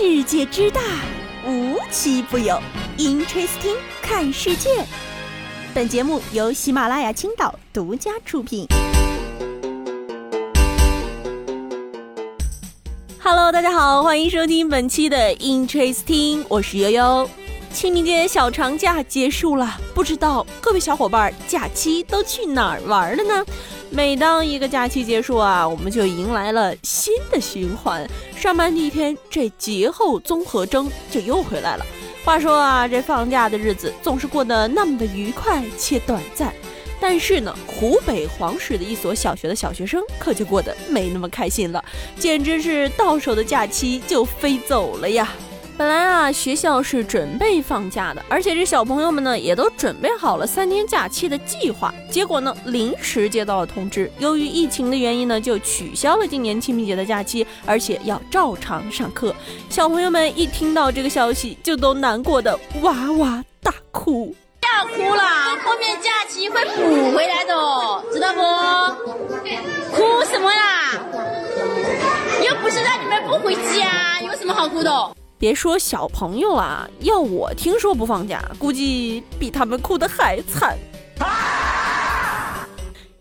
世界之大，无奇不有。Interesting，看世界。本节目由喜马拉雅青岛独家出品。Hello，大家好，欢迎收听本期的 Interesting，我是悠悠。清明节小长假结束了，不知道各位小伙伴假期都去哪儿玩了呢？每当一个假期结束啊，我们就迎来了新的循环。上班第一天，这节后综合征就又回来了。话说啊，这放假的日子总是过得那么的愉快且短暂。但是呢，湖北黄石的一所小学的小学生可就过得没那么开心了，简直是到手的假期就飞走了呀。本来啊，学校是准备放假的，而且这小朋友们呢也都准备好了三天假期的计划。结果呢，临时接到了通知，由于疫情的原因呢，就取消了今年清明节的假期，而且要照常上课。小朋友们一听到这个消息，就都难过的哇哇大哭。不要哭了，后面假期会补回来的，知道不？哭什么啦？又不是让你们不回家，有什么好哭的？别说小朋友了，要我听说不放假，估计比他们哭的还惨。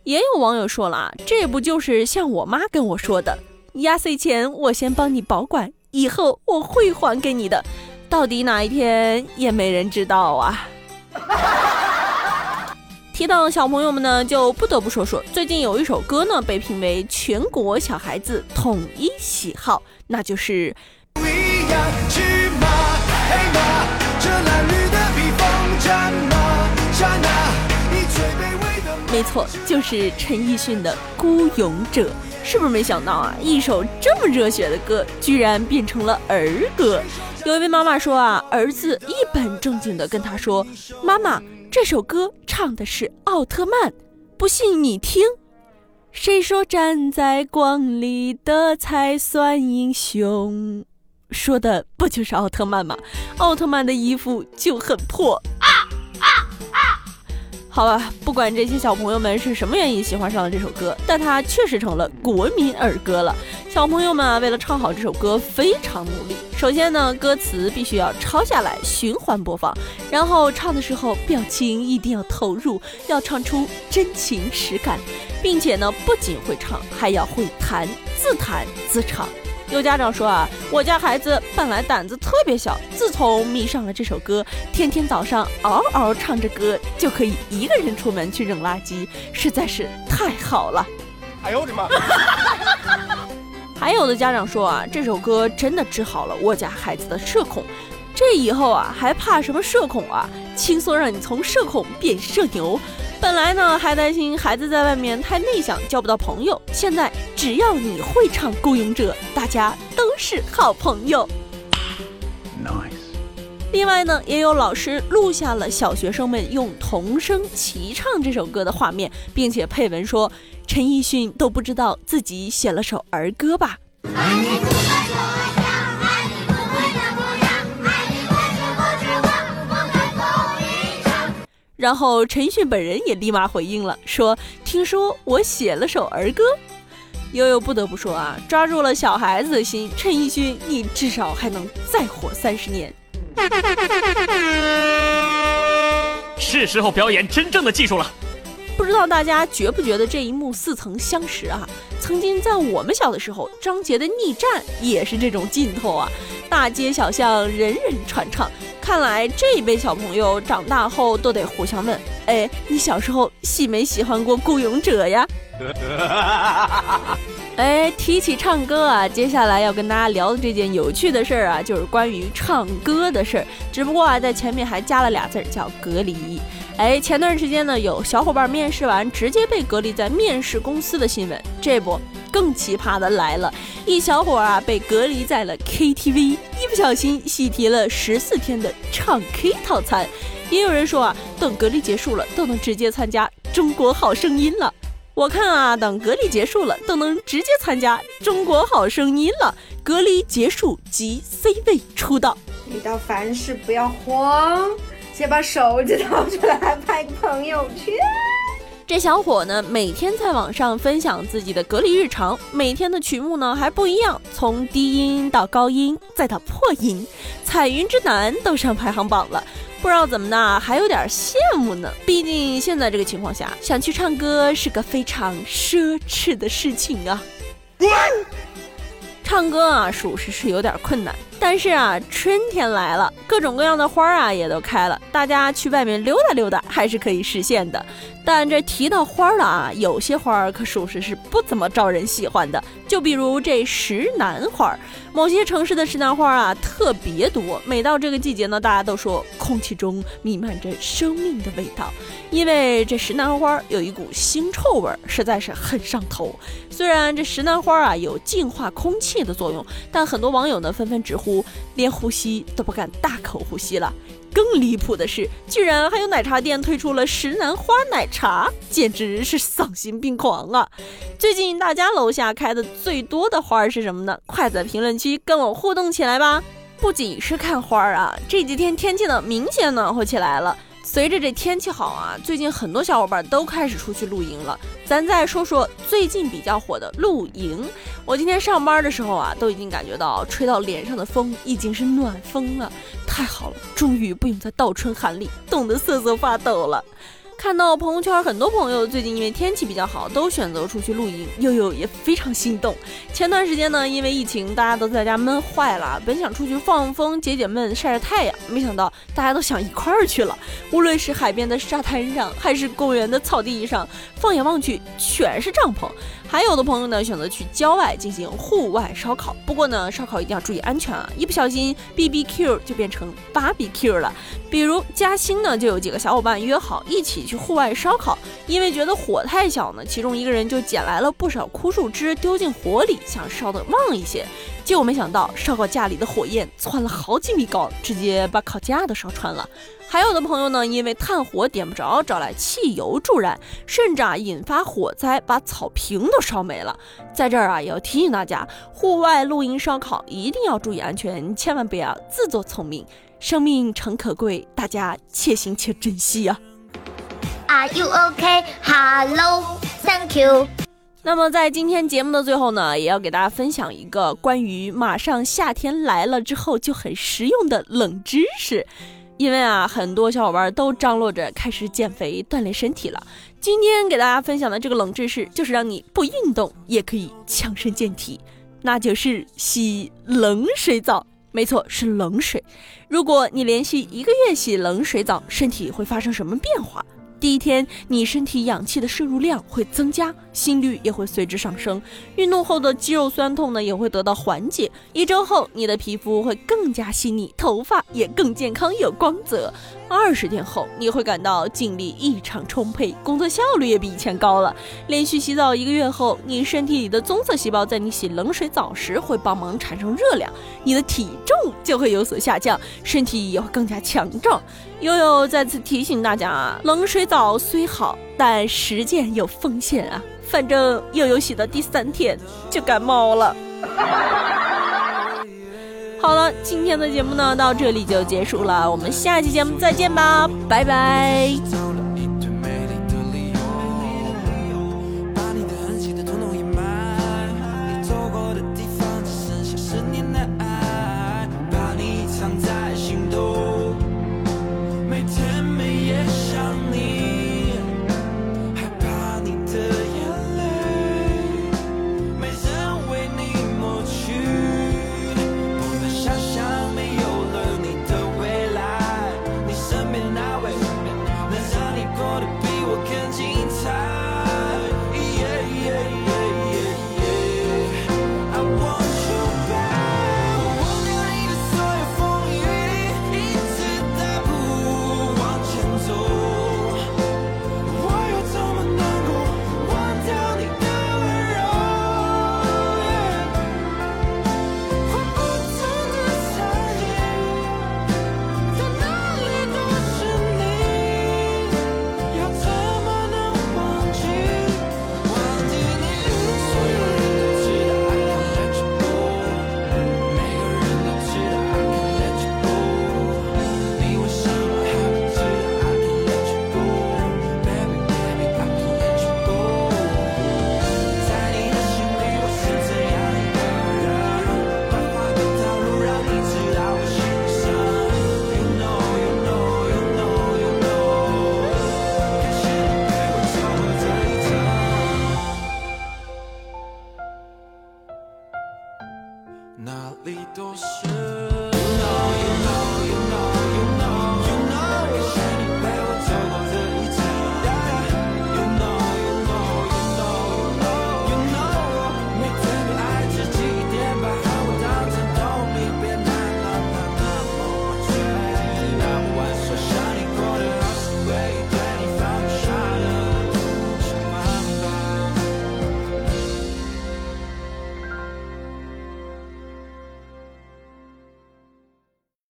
也有网友说了，这不就是像我妈跟我说的，压岁钱我先帮你保管，以后我会还给你的。到底哪一天也没人知道啊。提到小朋友们呢，就不得不说说最近有一首歌呢，被评为全国小孩子统一喜好，那就是。没错，就是陈奕迅的《孤勇者》，是不是没想到啊？一首这么热血的歌，居然变成了儿歌。有一位妈妈说啊，儿子一本正经的跟他说：“妈妈，这首歌唱的是奥特曼，不信你听。”谁说站在光里的才算英雄？说的不就是奥特曼吗？奥特曼的衣服就很破啊啊啊！好吧，不管这些小朋友们是什么原因喜欢上了这首歌，但它确实成了国民儿歌了。小朋友们啊，为了唱好这首歌，非常努力。首先呢，歌词必须要抄下来循环播放，然后唱的时候表情一定要投入，要唱出真情实感，并且呢，不仅会唱，还要会弹，自弹自唱。有家长说啊，我家孩子本来胆子特别小，自从迷上了这首歌，天天早上嗷嗷唱着歌，就可以一个人出门去扔垃圾，实在是太好了。哎呦我的妈！还有的家长说啊，这首歌真的治好了我家孩子的社恐，这以后啊还怕什么社恐啊？轻松让你从社恐变社牛。本来呢还担心孩子在外面太内向交不到朋友，现在只要你会唱《孤勇者》，大家都是好朋友。Nice。另外呢，也有老师录下了小学生们用童声齐唱这首歌的画面，并且配文说：“陈奕迅都不知道自己写了首儿歌吧。”然后陈奕迅本人也立马回应了，说：“听说我写了首儿歌。”悠悠不得不说啊，抓住了小孩子的心，陈奕迅，你至少还能再活三十年。是时候表演真正的技术了。不知道大家觉不觉得这一幕似曾相识啊？曾经在我们小的时候，张杰的《逆战》也是这种劲头啊，大街小巷人人传唱。看来这一辈小朋友长大后都得互相问：哎，你小时候喜没喜欢过《孤勇者》呀？哎，提起唱歌啊，接下来要跟大家聊的这件有趣的事儿啊，就是关于唱歌的事儿。只不过啊，在前面还加了俩字儿，叫隔离。哎，前段时间呢，有小伙伴面试完直接被隔离在面试公司的新闻。这不。更奇葩的来了，一小伙啊被隔离在了 KTV，一不小心喜提了十四天的唱 K 套餐。也有人说啊，等隔离结束了，都能直接参加中国好声音了。我看啊，等隔离结束了，都能直接参加中国好声音了。隔离结束即 C 位出道。遇到凡事不要慌，先把手机掏 出来拍个朋友圈。这小伙呢，每天在网上分享自己的隔离日常，每天的曲目呢还不一样，从低音到高音，再到破音，彩云之南都上排行榜了。不知道怎么的，还有点羡慕呢。毕竟现在这个情况下，想去唱歌是个非常奢侈的事情啊。唱歌啊，属实是有点困难。但是啊，春天来了，各种各样的花啊也都开了，大家去外面溜达溜达还是可以实现的。但这提到花了啊，有些花儿可属实是不怎么招人喜欢的。就比如这石楠花，某些城市的石楠花啊特别多，每到这个季节呢，大家都说空气中弥漫着生命的味道，因为这石楠花有一股腥臭味，实在是很上头。虽然这石楠花啊有净化空气的作用，但很多网友呢纷纷直呼，连呼吸都不敢大口呼吸了。更离谱的是，居然还有奶茶店推出了石楠花奶茶，简直是丧心病狂啊！最近大家楼下开的最多的花是什么呢？快在评论区跟我互动起来吧！不仅是看花啊，这几天天气呢明显暖和起来了。随着这天气好啊，最近很多小伙伴都开始出去露营了。咱再说说最近比较火的露营。我今天上班的时候啊，都已经感觉到吹到脸上的风已经是暖风了，太好了，终于不用再倒春寒里冻得瑟瑟发抖了。看到朋友圈，很多朋友最近因为天气比较好，都选择出去露营，悠悠也非常心动。前段时间呢，因为疫情，大家都在家闷坏了，本想出去放风、解解闷、晒晒太阳，没想到大家都想一块儿去了。无论是海边的沙滩上，还是公园的草地上，放眼望去全是帐篷。还有的朋友呢，选择去郊外进行户外烧烤。不过呢，烧烤一定要注意安全啊，一不小心 B B Q 就变成芭比 Q 了。比如嘉兴呢，就有几个小伙伴约好一起去户外烧烤，因为觉得火太小呢，其中一个人就捡来了不少枯树枝丢进火里，想烧得旺一些。结果没想到烧烤架里的火焰窜了好几米高，直接把烤架都烧穿了。还有的朋友呢，因为炭火点不着，找来汽油助燃，甚至啊引发火灾，把草坪都烧没了。在这儿啊，也要提醒大家，户外露营烧烤一定要注意安全，千万不要自作聪明，生命诚可贵，大家且行且珍惜啊！Are you okay? Hello, thank you. 那么在今天节目的最后呢，也要给大家分享一个关于马上夏天来了之后就很实用的冷知识。因为啊，很多小伙伴都张罗着开始减肥锻炼身体了。今天给大家分享的这个冷知识，就是让你不运动也可以强身健体，那就是洗冷水澡。没错，是冷水。如果你连续一个月洗冷水澡，身体会发生什么变化？第一天，你身体氧气的摄入量会增加，心率也会随之上升。运动后的肌肉酸痛呢，也会得到缓解。一周后，你的皮肤会更加细腻，头发也更健康有光泽。二十天后，你会感到精力异常充沛，工作效率也比以前高了。连续洗澡一个月后，你身体里的棕色细胞在你洗冷水澡时会帮忙产生热量，你的体重就会有所下降，身体也会更加强壮。悠悠再次提醒大家啊，冷水澡虽好，但实践有风险啊。反正悠悠洗的第三天就感冒了。好了，今天的节目呢，到这里就结束了，我们下期节目再见吧，拜拜。把你的痕迹掩埋，你走过的地方只剩下思念。把你藏在。